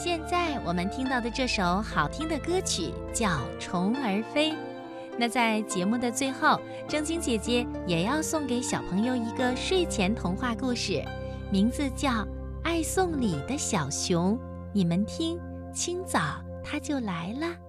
现在我们听到的这首好听的歌曲叫《虫儿飞》。那在节目的最后，正晶姐姐也要送给小朋友一个睡前童话故事，名字叫《爱送礼的小熊》。你们听，清早它就来了。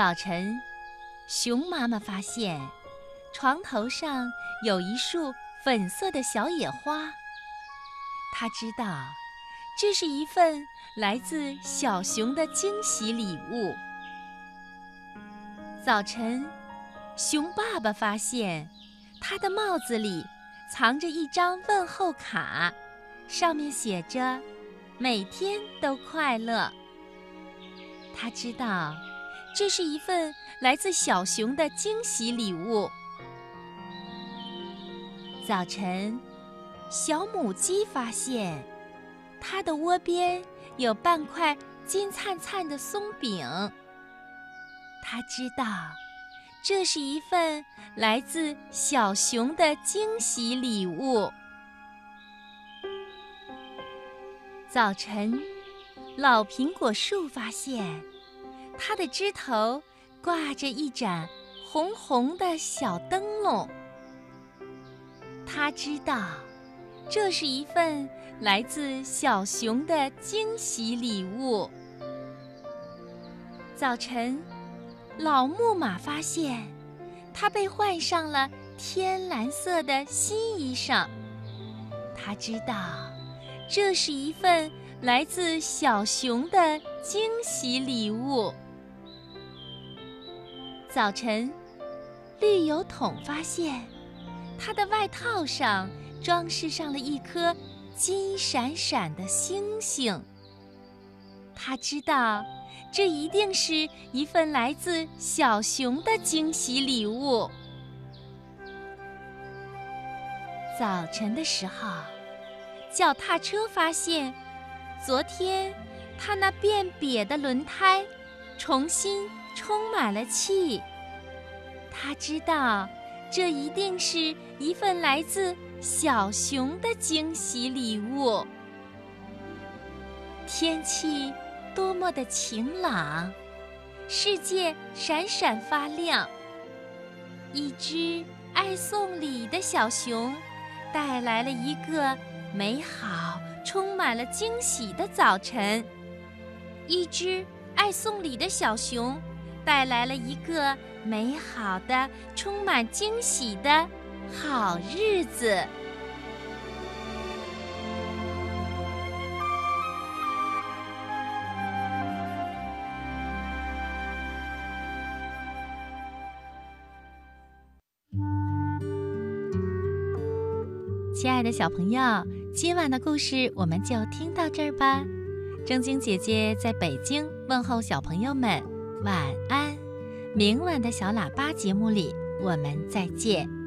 早晨，熊妈妈发现床头上有一束粉色的小野花。她知道，这是一份来自小熊的惊喜礼物。早晨，熊爸爸发现他的帽子里藏着一张问候卡，上面写着“每天都快乐”。他知道。这是一份来自小熊的惊喜礼物。早晨，小母鸡发现它的窝边有半块金灿灿的松饼。它知道，这是一份来自小熊的惊喜礼物。早晨，老苹果树发现。它的枝头挂着一盏红红的小灯笼。他知道，这是一份来自小熊的惊喜礼物。早晨，老木马发现，它被换上了天蓝色的新衣裳。他知道，这是一份来自小熊的惊喜礼物。早晨，绿油桶发现，它的外套上装饰上了一颗金闪闪的星星。他知道，这一定是一份来自小熊的惊喜礼物。早晨的时候，脚踏车发现，昨天它那变瘪的轮胎重新。充满了气，他知道，这一定是一份来自小熊的惊喜礼物。天气多么的晴朗，世界闪闪发亮。一只爱送礼的小熊，带来了一个美好、充满了惊喜的早晨。一只爱送礼的小熊。带来了一个美好的、充满惊喜的好日子。亲爱的小朋友，今晚的故事我们就听到这儿吧。正晶姐姐在北京问候小朋友们。晚安，明晚的小喇叭节目里，我们再见。